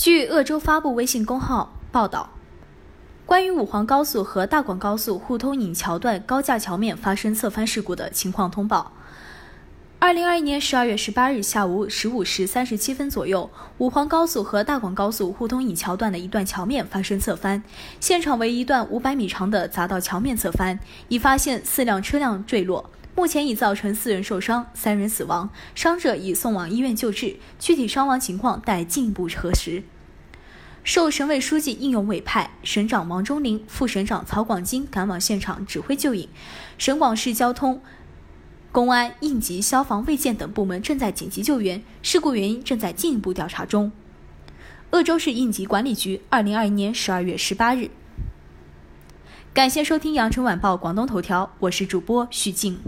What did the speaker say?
据鄂州发布微信公号报道，关于武黄高速和大广高速互通引桥段高架桥面发生侧翻事故的情况通报。二零二一年十二月十八日下午十五时三十七分左右，武黄高速和大广高速互通引桥段的一段桥面发生侧翻，现场为一段五百米长的匝道桥面侧翻，已发现四辆车辆坠落。目前已造成四人受伤，三人死亡，伤者已送往医院救治，具体伤亡情况待进一步核实。受省委书记应勇委派，省长王忠林、副省长曹广金赶往现场指挥救援，省广市交通、公安、应急、消防、卫健等部门正在紧急救援，事故原因正在进一步调查中。鄂州市应急管理局，二零二一年十二月十八日。感谢收听羊城晚报广东头条，我是主播徐静。